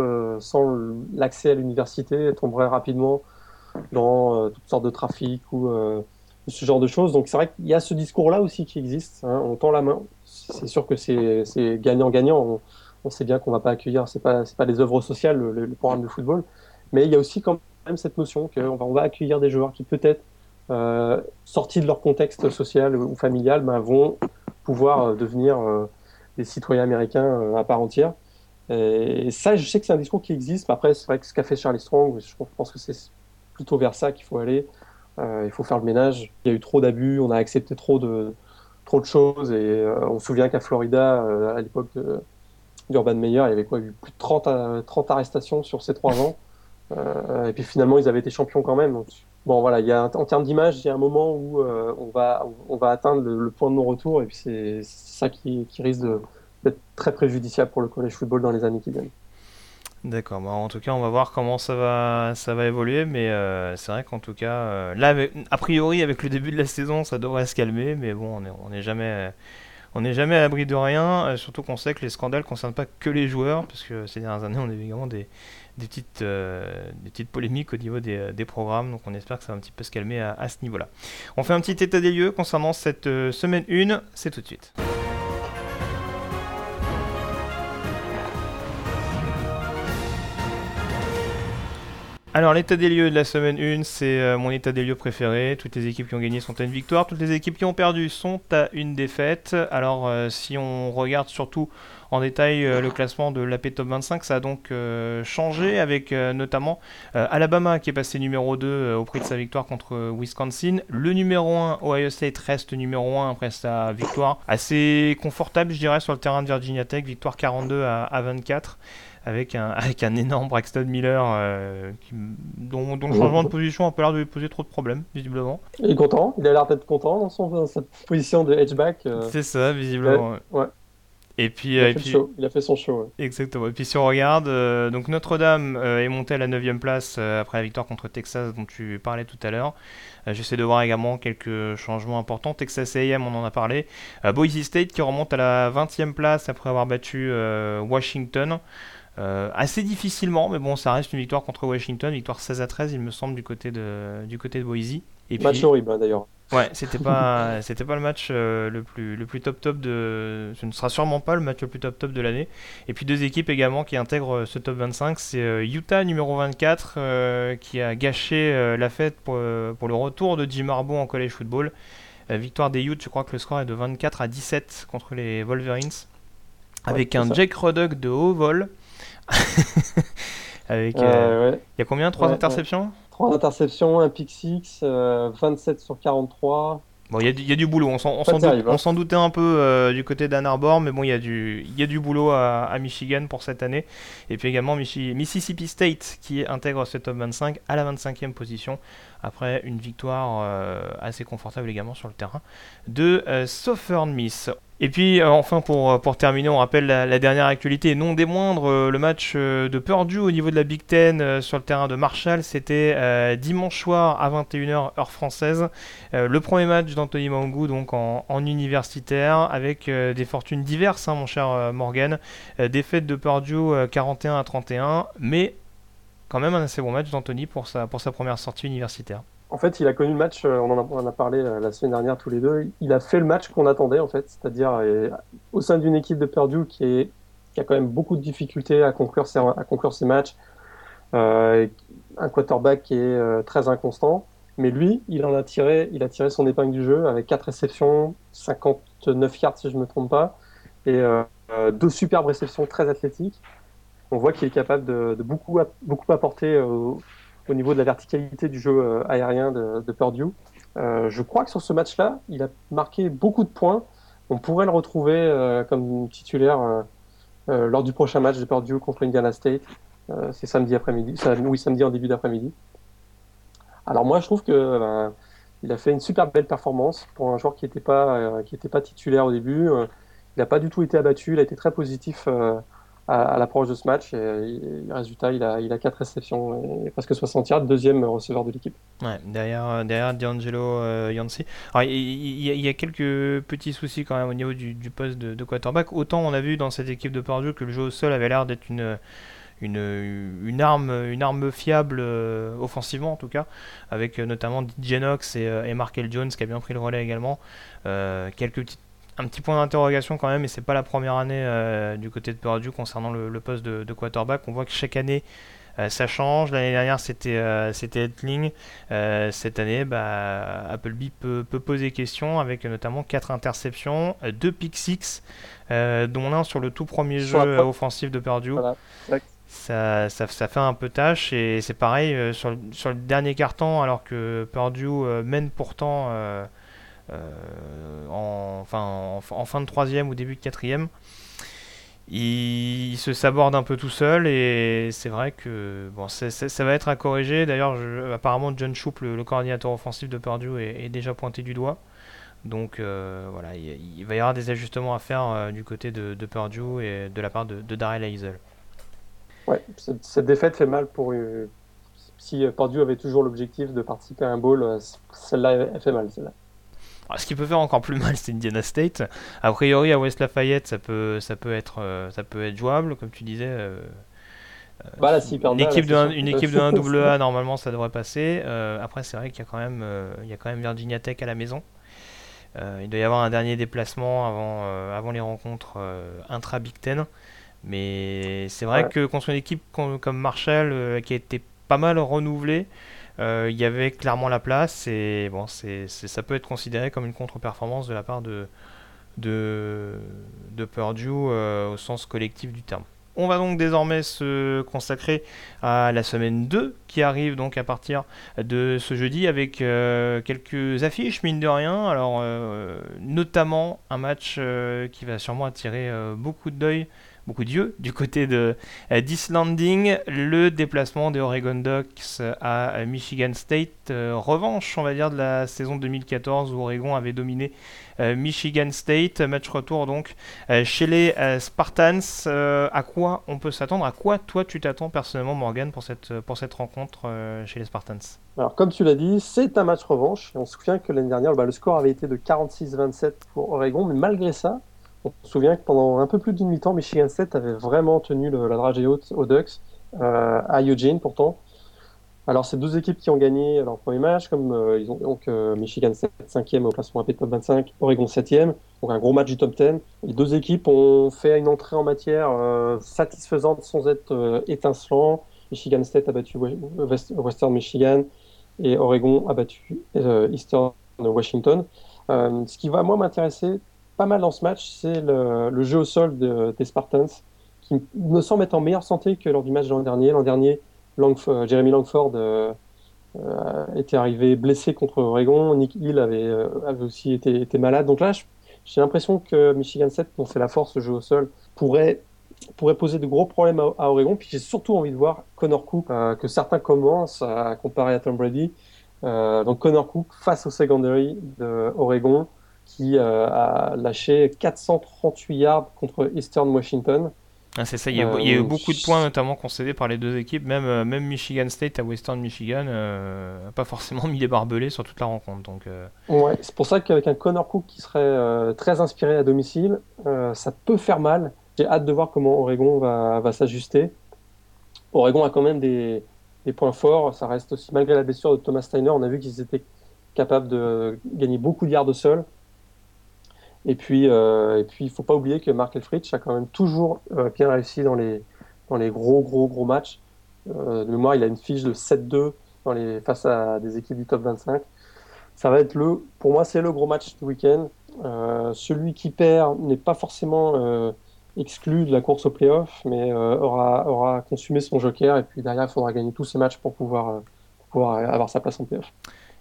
l'accès à l'université, tomberait rapidement dans euh, toutes sortes de trafic ou euh, ce genre de choses. Donc c'est vrai qu'il y a ce discours-là aussi qui existe. Hein. On tend la main. C'est sûr que c'est, gagnant-gagnant. On, sait bien qu'on ne va pas accueillir, c'est pas, c'est pas les œuvres sociales, le, programme de football. Mais il y a aussi quand même cette notion qu'on va, on va accueillir des joueurs qui peut-être, sortis de leur contexte social ou familial, ben, vont pouvoir devenir des citoyens américains à part entière. Et ça, je sais que c'est un discours qui existe, mais après, c'est vrai que ce qu'a fait Charlie Strong, je pense que c'est plutôt vers ça qu'il faut aller. Euh, il faut faire le ménage. Il y a eu trop d'abus, on a accepté trop de, trop de choses. Et euh, on se souvient qu'à Florida, euh, à l'époque d'Urban Meyer, il y avait quoi, eu plus de 30, 30 arrestations sur ces trois ans. et puis finalement, ils avaient été champions quand même. bon, voilà, il y a, en termes d'image, il y a un moment où on, va, on va atteindre le, point de non-retour. Et puis c'est ça qui risque de être très préjudiciable pour le college football dans les années qui viennent. D'accord, bah, en tout cas on va voir comment ça va, ça va évoluer, mais euh, c'est vrai qu'en tout cas, euh, là a priori avec le début de la saison ça devrait se calmer, mais bon on n'est jamais, on jamais à l'abri de rien, euh, surtout qu'on sait que les scandales ne concernent pas que les joueurs, parce que ces dernières années on a eu également des, des, petites, des petites polémiques au niveau des, programmes, donc on espère que ça va un petit peu se calmer à ce niveau-là. On fait un petit état des lieux concernant cette semaine 1, c'est tout de suite. Alors l'état des lieux de la semaine 1, c'est euh, mon état des lieux préféré. Toutes les équipes qui ont gagné sont à une victoire, toutes les équipes qui ont perdu sont à une défaite. Alors euh, si on regarde surtout en détail euh, le classement de l'AP Top 25, ça a donc changé avec notamment Alabama qui est passé numéro 2 au prix de sa victoire contre Wisconsin. Le numéro 1, Ohio State, reste numéro 1 après sa victoire assez confortable je dirais sur le terrain de Virginia Tech, victoire 42 à, à 24 avec un, <laughs> avec un énorme Braxton Miller euh, dont, le changement de position a pas l'air de lui poser trop de problèmes, visiblement. Il est content, il a l'air d'être content dans, son, sa position de hatchback. Euh. C'est ça, visiblement. Ouais. Et puis, il, a et puis... il a fait son show. Exactement. Et puis si on regarde, euh, donc Notre-Dame est montée à la 9 place après la victoire contre Texas dont tu parlais tout à l'heure. J'essaie de voir également quelques changements importants. Texas AM, on en a parlé. Boise State qui remonte à la 20e place après avoir battu Washington. Euh, assez difficilement, mais bon, ça reste une victoire contre Washington, victoire 16 à 13, il me semble, du côté de, du côté de Boise. Et Match horrible, hein, d'ailleurs. Ouais, c'était pas, <laughs> c'était pas le match euh, le plus, le plus top top de. Ce ne sera sûrement pas le match le plus top top de l'année. Et puis deux équipes également qui intègrent euh, ce top 25, c'est euh, Utah numéro 24 qui a gâché la fête pour, pour, le retour de Jim Harbaugh en college football. victoire des Utes, je crois que le score est de 24 à 17 contre les Wolverines, avec un Jake Ruddock de haut vol. <laughs> avec, il y a combien? Trois interceptions? 3 interceptions, un pick 6, 27 sur 43. Bon, il y, y, a du boulot, on s'en hein. doutait un peu euh, du côté d'Ann Arbor, mais bon, il y, a du, y a du boulot à, à, Michigan pour cette année. Et puis également Mississippi State qui intègre ce top 25 à la 25e position après une victoire euh, assez confortable également sur le terrain de euh, Southern Miss. Et puis euh, enfin pour, pour terminer, on rappelle la, dernière actualité, non des moindres, le match de Purdue au niveau de la Big Ten sur le terrain de Marshall, c'était dimanche soir à 21h heure française. le premier match d'Anthony Mangou donc en, universitaire avec des fortunes diverses, hein, mon cher Morgan. défaite de Purdue 41 à 31, mais quand même un assez bon match d'Anthony pour sa, pour sa première sortie universitaire. En fait, il a connu le match, euh, on en a, parlé euh, la semaine dernière tous les deux, il a fait le match qu'on attendait en fait, c'est-à-dire euh, au sein d'une équipe de Purdue qui, a quand même beaucoup de difficultés à conclure ses, à conclure ses matchs, un quarterback qui est très inconstant, mais lui, il en a tiré, il a tiré son épingle du jeu avec 4 réceptions, 59 yards si je ne me trompe pas, et deux superbes réceptions très athlétiques. On voit qu'il est capable de, beaucoup, apporter au niveau de la verticalité du jeu euh, aérien de, Purdue. Euh, je crois que sur ce match-là, il a marqué beaucoup de points. On pourrait le retrouver euh, comme titulaire lors du prochain match de Purdue contre Indiana State. c'est samedi après-midi, oui, samedi en début d'après-midi. Alors moi, je trouve que ben, il a fait une super belle performance pour un joueur qui n'était pas titulaire au début. il n'a pas du tout été abattu, il a été très positif à, l'approche de ce match. Et, le résultat, il a, il a 4 réceptions et presque 60 yards, deuxième receveur de l'équipe. Ouais, derrière, derrière D'Angelo euh, Yancy. Alors, il, y a, quelques petits soucis quand même au niveau du, poste de, quarterback. Autant on a vu dans cette équipe de Purdue que le jeu au sol avait l'air d'être une. Une, arme, une arme fiable euh, offensivement en tout cas, avec euh, notamment DJ et, et Markel Jones qui a bien pris le relais également. quelques petites un petit point d'interrogation quand même, et c'est pas la première année euh, du côté de Purdue concernant le, poste de, quarterback. On voit que chaque année euh, ça change. L'année dernière c'était euh, c'était cette année, bah, Appleby peut, peut, poser question avec notamment 4 interceptions, 2 pick 6, dont un sur le tout premier jeu offensif de Purdue. Ça, ça, ça, fait un peu tâche et c'est pareil sur, sur, le dernier carton alors que Purdue mène pourtant euh, en, enfin, en, fin de troisième ou début de quatrième. Il, se saborde un peu tout seul et c'est vrai que bon, ça va être à corriger. D'ailleurs, apparemment, John Choup, le, coordinateur offensif de Purdue, est, déjà pointé du doigt. Donc euh, voilà, il, va y avoir des ajustements à faire euh, du côté de, Purdue et de la part de, de Darrell Hazel. Ouais, cette, défaite fait mal pour. si Purdue avait toujours l'objectif de participer à un bowl, celle-là, elle fait mal. Celle-là. Ah, ce qui peut faire encore plus mal, <laughs> c'est Indiana State. A priori, à West Lafayette, ça peut, ça peut, être, euh, ça peut être jouable, comme tu disais. Euh, euh, bah, une, équipe de une équipe de 1 AA, normalement, ça devrait passer. après, c'est vrai qu'il y, a quand même, il y a quand même Virginia Tech à la maison. il doit y avoir un dernier déplacement avant, avant les rencontres intra-Big Ten. Mais c'est vrai que contre une équipe comme, comme Marshall, qui a été pas mal renouvelée, il y avait clairement la place et bon, c'est, ça peut être considéré comme une contre-performance de la part de, de, de Purdue euh, au sens collectif du terme. On va donc désormais se consacrer à la semaine 2 qui arrive donc à partir de ce jeudi avec euh, quelques affiches mine de rien. Alors notamment un match qui va sûrement attirer beaucoup de deuil beaucoup d'yeux du côté de euh, Landing, le déplacement des Oregon Ducks à Michigan State, euh, revanche on va dire de la saison 2014 où Oregon avait dominé euh, Michigan State, match retour donc chez les Spartans. à quoi on peut s'attendre? À quoi toi tu t'attends personnellement Morgan pour cette, pour cette rencontre chez les Spartans? Alors, comme tu l'as dit, c'est un match revanche. On se souvient que l'année dernière, bah, le score avait été de 46-27 pour Oregon, mais malgré ça, on se souvient que pendant un peu plus d'une mi-temps, Michigan State avait vraiment tenu la dragée haute aux Ducks, euh, à Eugene pourtant. Alors, c'est deux équipes qui ont gagné leur premier match, comme euh, ils ont donc euh, Michigan 7, 5e au classement AP top 25, Oregon 7e, donc un gros match du top 10. Les deux équipes ont fait une entrée en matière satisfaisante sans être étincelant. Michigan State a battu Western Michigan et Oregon a battu Eastern Washington. ce qui va, moi, m'intéresser pas mal dans ce match, c'est le, jeu au sol des Spartans, qui me semble être en meilleure santé que lors du match de l'an dernier. L'an dernier, euh, Jeremy Langford euh, euh, était arrivé blessé contre Oregon. Nick Hill avait, aussi été, malade. Donc là, j'ai l'impression que Michigan 7, dont c'est la force, le jeu au sol, pourrait pourrait poser de gros problèmes à, Oregon. Puis j'ai surtout envie de voir Connor Cook, que certains commencent à comparer à Tom Brady. donc Connor Cook face au secondary de Oregon, qui a lâché 438 yards contre Eastern Washington. Ah, c'est ça, il y, a, eu euh, beaucoup de points notamment concédés par les deux équipes. Même, euh, même Michigan State à Western Michigan euh, n'a pas forcément mis les barbelés sur toute la rencontre. Donc, Ouais, c'est pour ça qu'avec un Connor Cook qui serait très inspiré à domicile, ça peut faire mal. J'ai hâte de voir comment Oregon va, va s'ajuster. Oregon a quand même des, des, points forts. Ça reste aussi, malgré la blessure de Thomas Steiner, on a vu qu'ils étaient capables de gagner beaucoup de yards de sol. Et puis, euh, et puis, il faut pas oublier que Mark Elfrich a quand même toujours euh, bien réussi dans les, dans les gros, gros, gros matchs. Euh, de mémoire, il a une fiche de 7-2 dans les, face à des équipes du top 25. Ça va être le, pour moi, c'est le gros match du week-end. Euh, celui qui perd n'est pas forcément euh, exclu de la course au playoff, mais aura, aura consumé son joker. Et puis derrière, il faudra gagner tous ces matchs pour pouvoir, pour pouvoir avoir sa place en playoff.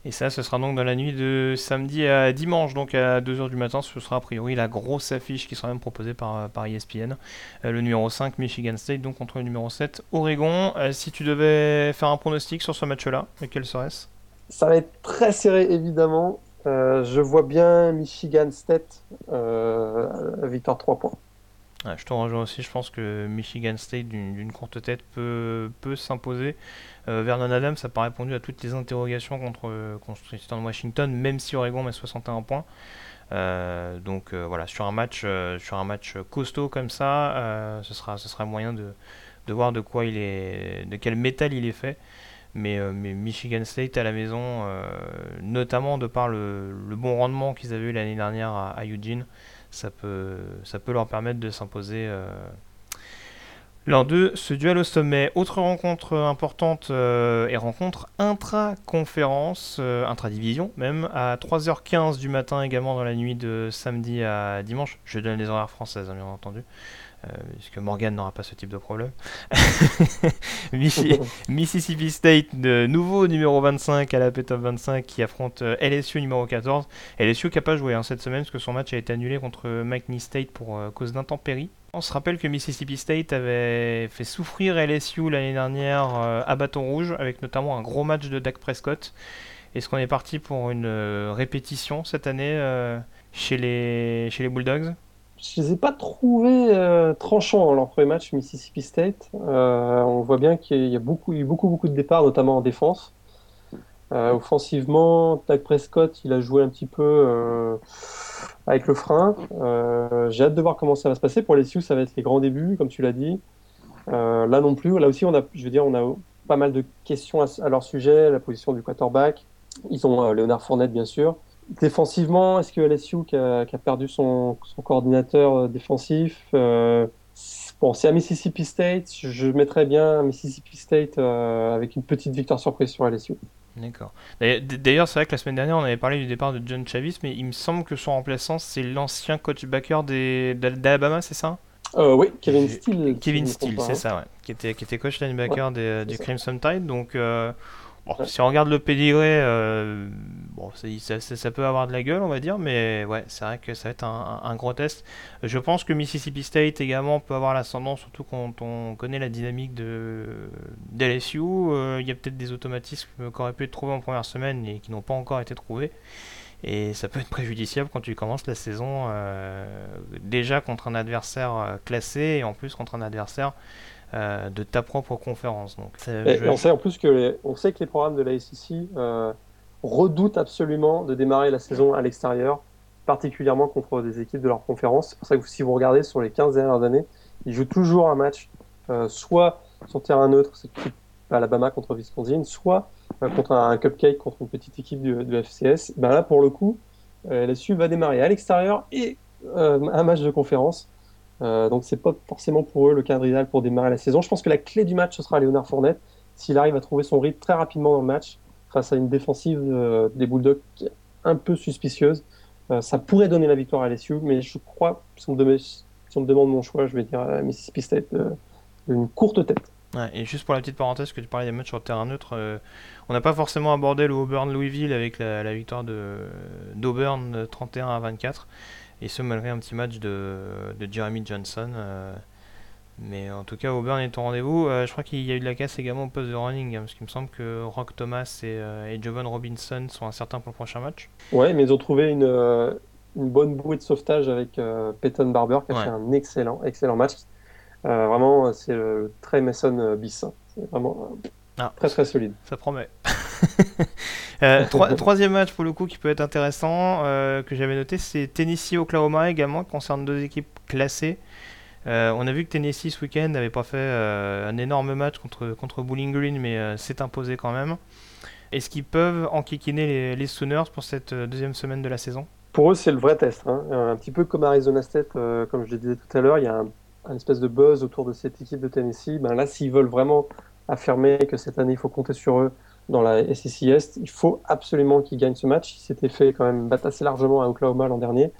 Et ça, ce sera donc dans la nuit de samedi à dimanche, donc à 2h du matin. Ce sera a priori la grosse affiche qui sera même proposée par, ESPN. Euh, le numéro 5, Michigan State, donc contre le numéro 7, Oregon. Euh, si tu devais faire un pronostic sur ce match-là, quel serait-ce? Ça va être très serré, évidemment. Euh, je vois bien Michigan State, victoire 3 points je te rejoins aussi, je pense que Michigan State d'une courte tête peut, peut s'imposer. Euh, Vernon Adams n'a pas répondu à toutes les interrogations contre, contre Washington, même si Oregon met 61 points. Euh, donc euh, voilà, sur un match, sur un match costaud comme ça, ce, sera, ce sera moyen de, de, voir de quoi il est, de quel métal il est fait. Mais, Michigan State à la maison, notamment de par le, bon rendement qu'ils avaient eu l'année dernière à Eugene, ça peut, ça peut leur permettre de s'imposer euh, lors de ce duel au sommet. Autre rencontre importante euh, et rencontre intra-conférence, euh, intra-division même, à 3h15 du matin également dans la nuit de samedi à dimanche. Je donne les horaires françaises, hein, bien entendu. Euh, puisque Morgan n'aura pas ce type de problème. <laughs> <laughs> Mississippi State, de nouveau numéro 25 à la P-Top 25, qui affronte euh, LSU numéro 14. LSU qui n'a pas joué hein, cette semaine, parce que son match a été annulé contre McNeese State pour euh, cause d'intempéries. On se rappelle que Mississippi State avait fait souffrir LSU l'année dernière à bâton rouge, avec notamment un gros match de Dak Prescott. Est-ce qu'on est parti pour une répétition cette année chez, les, chez les Bulldogs? Je les ai pas trouvés euh, tranchants leur premier match, Mississippi State. Euh, on voit bien qu'il y a beaucoup, eu beaucoup, beaucoup de départs, notamment en défense. Euh, offensivement, Dak Prescott, il a joué un petit peu avec le frein. J'ai hâte de voir comment ça va se passer. Pour les Sioux, ça va être les grands débuts, comme tu l'as dit. là non plus. Là aussi, on a, je veux dire, on a pas mal de questions à, leur sujet, la position du quarterback. Ils ont Léonard Fournette, bien sûr. Défensivement, est-ce que LSU qui a, perdu son, coordinateur euh, défensif euh, Bon, c'est à Mississippi State. Je mettrais bien Mississippi State euh, avec une petite victoire surprise sur LSU. D'accord. D'ailleurs, c'est vrai que la semaine dernière, on avait parlé du départ de John Chavis, mais il me semble que son remplaçant, c'est l'ancien coach backer d'Alabama, c'est ça? Oui, Kevin Steele. Kevin Steele, c'est ça, ouais. Qui était, qui était coach linebacker du Crimson Tide. Donc, si on regarde le pédigré, euh, bon, ça, ça, peut avoir de la gueule, on va dire, mais ouais, c'est vrai que ça va être un, gros test. Je pense que Mississippi State également peut avoir l'ascendant, surtout quand on connaît la dynamique de d'LSU. Euh, il y a peut-être des automatismes qui auraient pu être trouvés en première semaine et qui n'ont pas encore été trouvés. Et ça peut être préjudiciable quand tu commences la saison euh, déjà contre un adversaire classé et en plus contre un adversaire euh, de ta propre conférence. Donc, On sait en plus que les, on sait que les programmes de la SEC euh, redoutent absolument de démarrer la saison à l'extérieur, particulièrement contre des équipes de leur conférence. C'est pour ça que si vous regardez sur les 15 dernières années, ils jouent toujours un match, euh, soit sur terrain neutre, c'est Alabama contre Wisconsin, soit contre un, cupcake contre une petite équipe du, de FCS. Ben là, pour le coup, LSU va démarrer à l'extérieur et un match de conférence. Donc c'est pas forcément pour eux le cadre idéal pour démarrer la saison. Je pense que la clé du match ce sera Léonard Fournette s'il arrive à trouver son rythme très rapidement dans le match face à une défensive des Bulldogs un peu suspicieuse. ça pourrait donner la victoire à LSU, mais je crois, si on me, demande mon choix, je vais dire Mississippi State d'une courte tête. et juste pour la petite parenthèse, que tu parlais des matchs sur terrain neutre, euh, on n'a pas forcément abordé le Auburn-Louisville avec la, victoire d'Auburn 31 à 24, et ce malgré un petit match de, de Jeremy Johnson. Euh, mais en tout cas, Auburn est au rendez-vous. Euh, je crois qu'il y a eu de la casse également au poste de running, hein, parce qu'il me semble que Rock Thomas et, et Jovan Robinson sont incertains pour le prochain match. Ouais, mais ils ont trouvé une, une bonne bouée de sauvetage avec Peyton Barber qui a fait un excellent, excellent match. Euh, vraiment, c'est le très Mason euh, bis. C'est vraiment euh, ah, très très solide. Ça promet. Troisième match pour le coup qui peut être intéressant que j'avais noté, c'est Tennessee-Oklahoma également, qui concerne deux équipes classées. on a vu que Tennessee ce week-end n'avait pas fait un énorme match contre, contre Bowling Green, mais s'est imposé quand même. Est-ce qu'ils peuvent enquiquiner les, les Sooners pour cette deuxième semaine de la saison? Pour eux, c'est le vrai test. Hein. Un petit peu comme Arizona State, comme je le disais tout à l'heure, il y a un un espèce de buzz autour de cette équipe de Tennessee, ben là, s'ils veulent vraiment affirmer que cette année, il faut compter sur eux dans la SEC Est, il faut absolument qu'ils gagnent ce match. Ils s'étaient fait quand même battre assez largement à Oklahoma l'an dernier.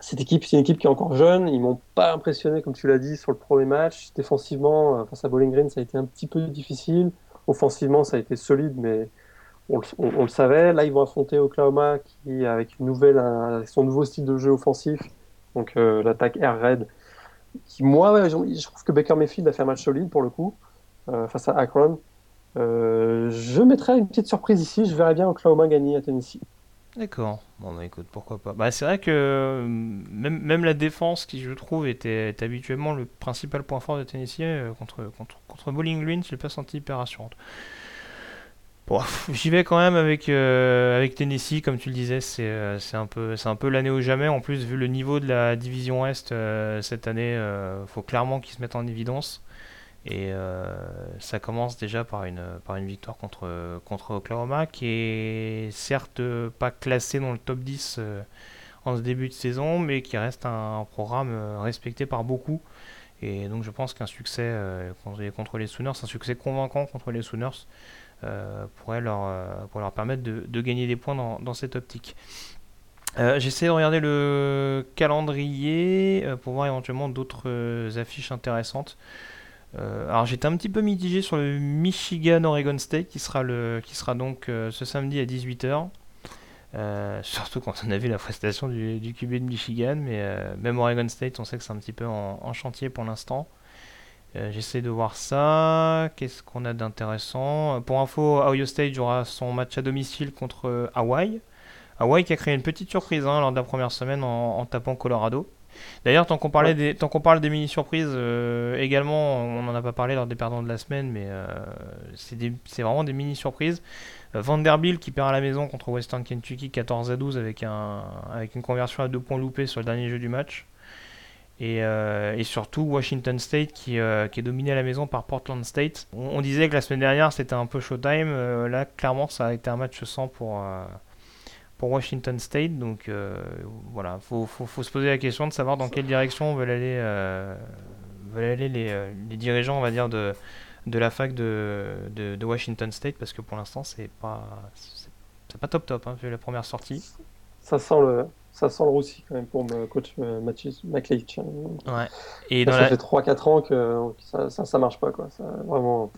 Cette équipe, c'est une équipe qui est encore jeune. Ils m'ont pas impressionné, comme tu l'as dit, sur le premier match. Défensivement, euh, face à Bowling Green, ça a été un petit peu difficile. Offensivement, ça a été solide, mais on, le savait. Là, ils vont affronter Oklahoma, qui, avec son nouveau style de jeu offensif, donc euh, l'attaque air raid, qui, moi, je trouve que Baker Mayfield a fait un match solide pour le coup, euh, face à Akron. Euh, je mettrais une petite surprise ici, je verrais bien Oklahoma gagner à Tennessee. D'accord. Bon, bah écoute, pourquoi pas. Bah, c'est vrai que euh, même, la défense, qui je trouve était, habituellement le principal point fort de Tennessee, contre, contre, contre Bowling Green, je l'ai pas senti hyper rassurante. <laughs> J'y vais quand même avec, euh, Tennessee, comme tu le disais, c'est euh, un peu, l'année ou jamais. En plus, vu le niveau de la division Est euh, cette année, il faut clairement qu'ils se mettent en évidence. Et ça commence déjà par une, par une victoire contre, contre Oklahoma, qui est certes pas classé dans le top 10 en ce début de saison, mais qui reste un, programme respecté par beaucoup. Et donc je pense qu'un succès contre les Sooners, un succès convaincant contre les Sooners, euh, pourrait leur, euh, pour leur permettre de, gagner des points dans, cette optique. Euh, J'essaie de regarder le calendrier pour voir éventuellement d'autres affiches intéressantes. Alors j'étais un petit peu mitigé sur le Michigan Oregon State qui sera, le, qui sera donc ce samedi à 18h. <laughs> surtout quand on a vu la prestation du, du QB de Michigan, mais même Oregon State, on sait que c'est un petit peu en, chantier pour l'instant. Euh, j'essaie de voir ça. Qu'est-ce qu'on a d'intéressant? Pour info, Ohio State jouera son match à domicile contre euh, Hawaii. Hawaii qui a créé une petite surprise hein, lors de la première semaine en, tapant Colorado. D'ailleurs, tant qu'on qu'on parle des mini surprises, euh, également, on n'en a pas parlé lors des perdants de la semaine, mais c'est vraiment des mini surprises. Vanderbilt qui perd à la maison contre Western Kentucky 14 à 12 avec, un, avec une conversion à deux points loupés sur le dernier jeu du match. Euh, et, surtout Washington State qui, euh, qui, est dominé à la maison par Portland State. On, disait que la semaine dernière c'était un peu showtime, euh, là clairement ça a été un match sans pour, pour Washington State, donc voilà, il faut, faut, faut, se poser la question de savoir dans quelle direction veulent aller, veulent aller les, les, dirigeants on va dire de, de la fac de, de, de Washington State parce que pour l'instant c'est pas, c'est pas top top hein, vu la première sortie. Ça sent le, ça sent le roussi quand même pour le coach euh, Matthews, McLeach. Ouais. Et ça, fait 3-4 ans que ça, ça, marche pas. Quoi. Ça, vraiment...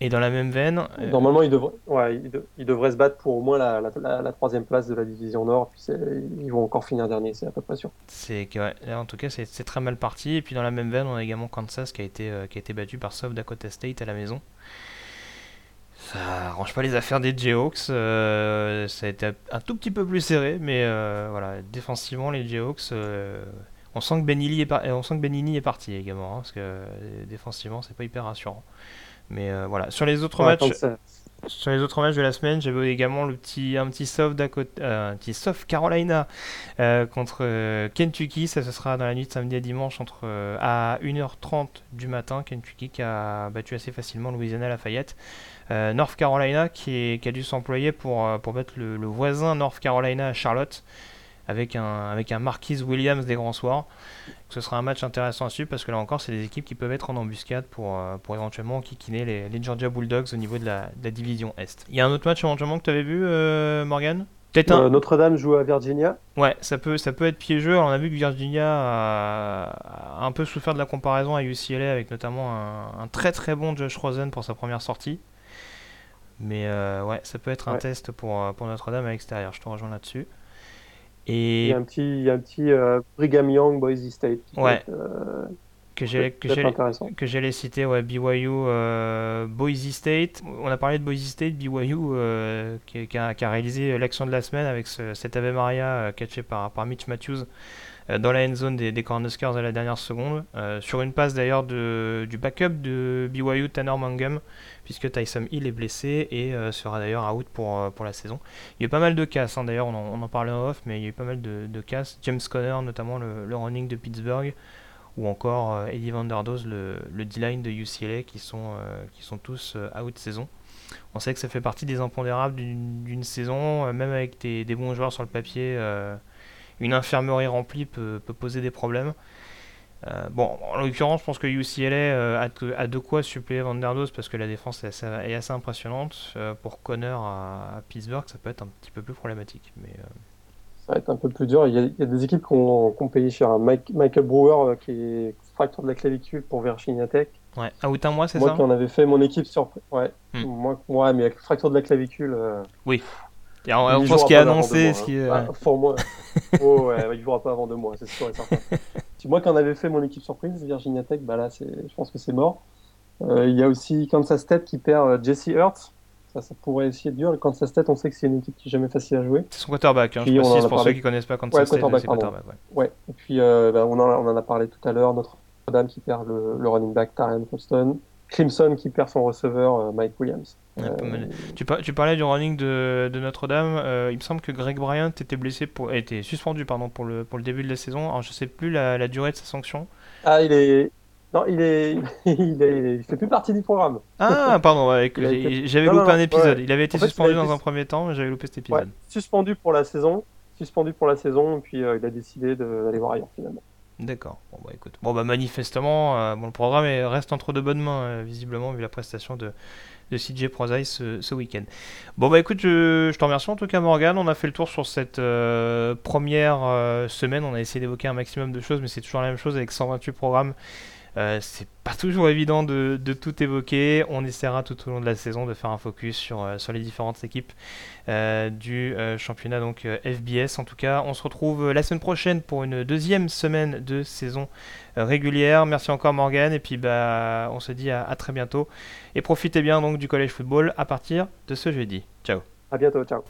Et dans la même veine. Euh, Normalement, il devrait, ouais, il, devrait se battre pour au moins la, la, troisième place de la division Nord. Puis ils vont encore finir dernier, c'est à peu près sûr. C'est en tout cas, c'est très mal parti. Et puis dans la même veine, on a également Kansas qui a été, euh, qui a été battu par South Dakota State à la maison. Ça arrange pas les affaires des Jayhawks. Euh, ça a été un tout petit peu plus serré, mais euh, voilà, défensivement, les Jayhawks, on sent que Benini est, on sent que est parti également, hein, parce que défensivement, c'est pas hyper rassurant. Mais voilà, sur les autres matchs. Sur les autres matchs de la semaine, j'avais également le petit, un petit soft, un petit soft Carolina contre Kentucky. Ça, ce sera dans la nuit de samedi à dimanche entre, à 1h30 du matin. Kentucky qui a battu assez facilement Louisiana Lafayette. North Carolina qui, a dû s'employer pour, pour battre le, le, voisin North Carolina à Charlotte avec un, avec un Marquise Williams des grands soirs. Ce sera un match intéressant à suivre parce que là encore, c'est des équipes qui peuvent être en embuscade pour, euh, pour éventuellement kikiner les, les, Georgia Bulldogs au niveau de la, division Est. Il y a un autre match éventuellement que tu avais vu, euh, Morgan? Euh, Notre-Dame joue à Virginia. Ouais, ça peut, ça peut être piégeux. on a vu que Virginia a, un peu souffert de la comparaison à UCLA avec notamment un, très très bon Josh Rosen pour sa première sortie. Mais ouais, ça peut être un test pour, pour Notre-Dame à l'extérieur. Je te rejoins là-dessus. Et... Il y a un petit, il y a un petit euh, Brigham Young, Boise State. ouais. Euh, que j'ai que j'allais citer ouais BYU euh, Boise State on a parlé de Boise State BYU qui, a, qui, a, réalisé l'action de la semaine avec ce, cet Ave Maria catché par, par Mitch Matthews dans la end zone des, des Cornhuskers à la dernière seconde sur une passe d'ailleurs du backup de BYU Tanner Mangum puisque Tyson Hill est blessé et euh, sera d'ailleurs out pour, euh, pour la saison. Il y a eu pas mal de casses, hein, d'ailleurs on, en parlait en off, mais il y a eu pas mal de, de casses. James Conner notamment le, running de Pittsburgh, ou encore euh, Eddie Vanderdoes, le, le D-line de UCLA, qui sont, qui sont tous out saison. On sait que ça fait partie des impondérables d'une saison, même avec des, bons joueurs sur le papier, une infirmerie remplie peut, peut poser des problèmes. Euh, bon, en l'occurrence, je pense que UCLA euh, a, de, quoi suppléer Vanderdos parce que la défense est assez, impressionnante. Euh, pour Connor à, Pittsburgh, ça peut être un petit peu plus problématique. Mais, Ça va être un peu plus dur. Il y a, des équipes qui ont, payé cher. Mike, Michael Brewer qui est fracture de la clavicule pour Virginia Tech. Ouais, à un mois, c'est ça Moi qui en avais fait mon équipe sur. Ouais, hmm. moi, ouais mais avec fracture de la clavicule. Oui. Et on, pense qu'il a annoncé. Ce qui, hein. pour moi. <laughs> oh, ouais, il ne jouera pas avant deux mois, c'est sûr et certain. moi qui en avais fait mon équipe surprise, Virginia Tech, bah là, je pense que c'est mort. Euh, il y a aussi Kansas State qui perd euh, Jesse Hurts. Ça, ça pourrait essayer de dur. Le Kansas State, on sait que c'est une équipe qui est jamais facile à jouer. C'est son quarterback, hein, je précise pour ceux qui connaissent pas Kansas State. Quarterback, quarterback ouais. ouais. Et puis, euh, bah, on, en, on, en, a parlé tout à l'heure, Notre-Dame qui perd le, le running back Tarian Colston. Clemson qui perd son receveur euh, Mike Williams. Euh, tu, parlais du running de, de Notre-Dame. Euh, il me semble que Greg Bryant était blessé pour, était suspendu pardon pour le pour le début de la saison. Alors je sais plus la, la durée de sa sanction. Ah il est non il est <laughs> il, est, il fait plus partie du programme. Ah pardon <laughs> j'avais loupé un épisode. Il avait été suspendu dans un premier temps mais j'avais loupé cet épisode. suspendu pour la saison suspendu pour la saison et puis il a décidé d'aller voir ailleurs finalement. D'accord. Bon bah écoute. Bon bah manifestement, euh, bon, le programme reste entre de bonnes mains, euh, visiblement, vu la prestation de, de CJ Prozai ce, week-end. Bon bah écoute, je, je, te remercie en tout cas Morgan. On a fait le tour sur cette euh, première semaine. On a essayé d'évoquer un maximum de choses, mais c'est toujours la même chose avec 128 programmes. Euh, c'est pas toujours évident de, tout évoquer. On essaiera tout au long de la saison de faire un focus sur, euh, les différentes équipes euh, du championnat donc FBS. En tout cas, on se retrouve la semaine prochaine pour une deuxième semaine de saison régulière. Merci encore Morgan et puis bah on se dit à, à, très bientôt et profitez bien donc du collège football à partir de ce jeudi. Ciao. À bientôt. Ciao.